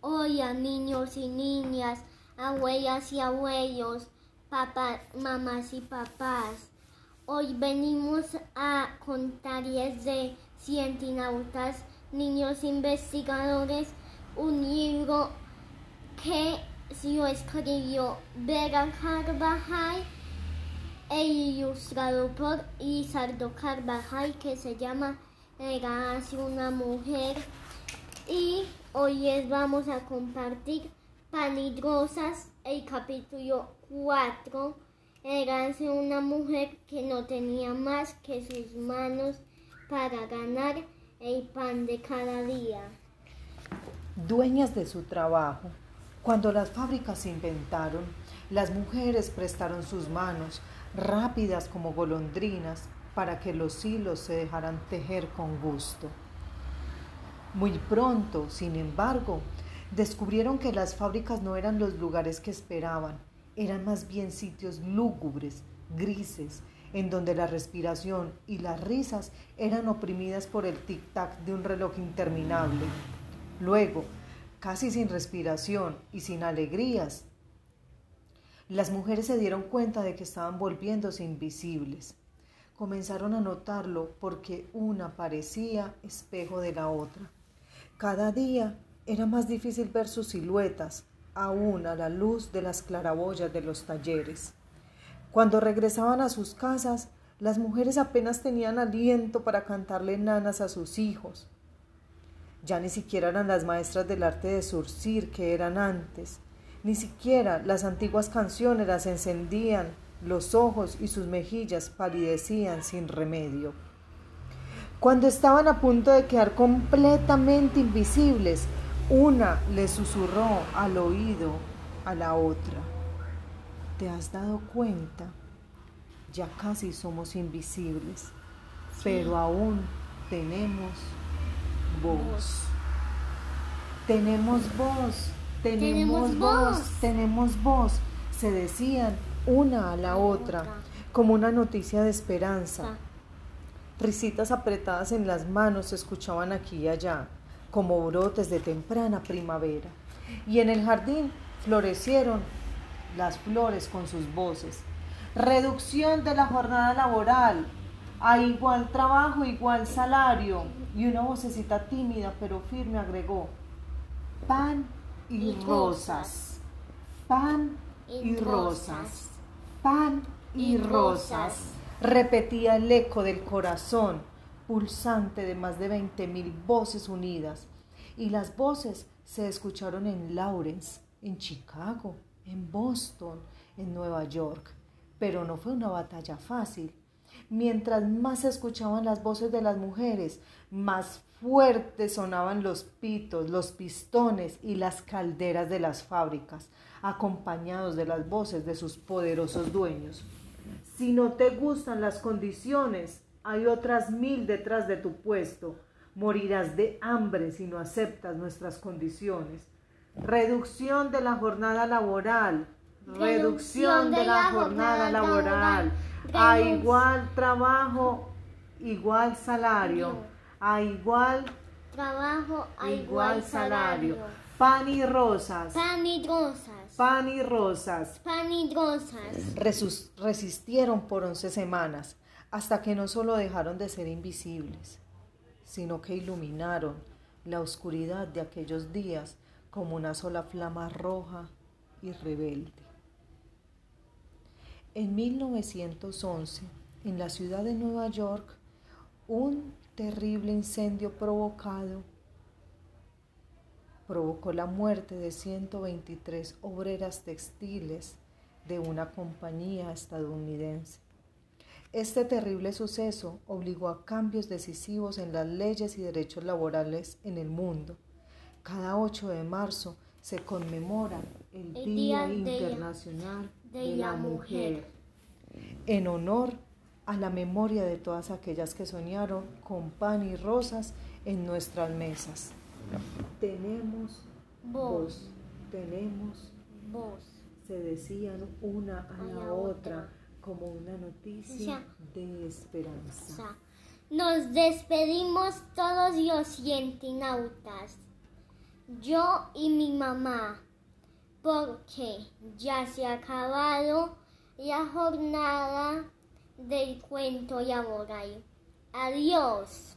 Hola niños y niñas, abuelas y abuelos, papás, mamás y papás. Hoy venimos a contarles de Cientinautas, Niños Investigadores, un libro que se lo escribió Vera Carvajal e ilustrado por Lizardo Carvajal que se llama Era hace una mujer y hoy les vamos a compartir Panidrosas, el capítulo 4. Érase una mujer que no tenía más que sus manos para ganar el pan de cada día. Dueñas de su trabajo, cuando las fábricas se inventaron, las mujeres prestaron sus manos, rápidas como golondrinas, para que los hilos se dejaran tejer con gusto. Muy pronto, sin embargo, descubrieron que las fábricas no eran los lugares que esperaban, eran más bien sitios lúgubres, grises, en donde la respiración y las risas eran oprimidas por el tic-tac de un reloj interminable. Luego, casi sin respiración y sin alegrías, las mujeres se dieron cuenta de que estaban volviéndose invisibles. Comenzaron a notarlo porque una parecía espejo de la otra. Cada día era más difícil ver sus siluetas, aún a la luz de las claraboyas de los talleres. Cuando regresaban a sus casas, las mujeres apenas tenían aliento para cantarle nanas a sus hijos. Ya ni siquiera eran las maestras del arte de surcir que eran antes, ni siquiera las antiguas canciones las encendían los ojos y sus mejillas palidecían sin remedio. Cuando estaban a punto de quedar completamente invisibles, una le susurró al oído a la otra. ¿Te has dado cuenta? Ya casi somos invisibles, pero aún tenemos voz. Tenemos voz, tenemos, voz, tenemos voz, se decían una a la otra, como una noticia de esperanza. Risitas apretadas en las manos se escuchaban aquí y allá, como brotes de temprana primavera. Y en el jardín florecieron las flores con sus voces. Reducción de la jornada laboral, a igual trabajo, igual salario. Y una vocecita tímida pero firme agregó, pan y rosas, pan y rosas, pan y rosas repetía el eco del corazón pulsante de más de veinte mil voces unidas. Y las voces se escucharon en Lawrence, en Chicago, en Boston, en Nueva York. Pero no fue una batalla fácil. Mientras más se escuchaban las voces de las mujeres, más fuertes sonaban los pitos, los pistones y las calderas de las fábricas, acompañados de las voces de sus poderosos dueños. Si no te gustan las condiciones, hay otras mil detrás de tu puesto. Morirás de hambre si no aceptas nuestras condiciones. Reducción de la jornada laboral. Reducción de la jornada laboral. A igual trabajo, igual salario. A igual trabajo, a igual salario. Pan y rosas. Pan y rosas. Pan y rosas. Pan y rosas. resistieron por once semanas hasta que no solo dejaron de ser invisibles, sino que iluminaron la oscuridad de aquellos días como una sola flama roja y rebelde. En 1911, en la ciudad de Nueva York, un terrible incendio provocado provocó la muerte de 123 obreras textiles de una compañía estadounidense. Este terrible suceso obligó a cambios decisivos en las leyes y derechos laborales en el mundo. Cada 8 de marzo se conmemora el, Día, Internacional de, la, mujer, en honor a la memoria de todas aquellas que soñaron con pan y rosas en nuestras mesas. Tenemos voz, tenemos voz. Se decían una a, la, otra, como una noticia de esperanza. Nos despedimos todos los cientinautas. yo y mi mamá, porque ya se ha acabado la jornada del cuento laboral. Adiós.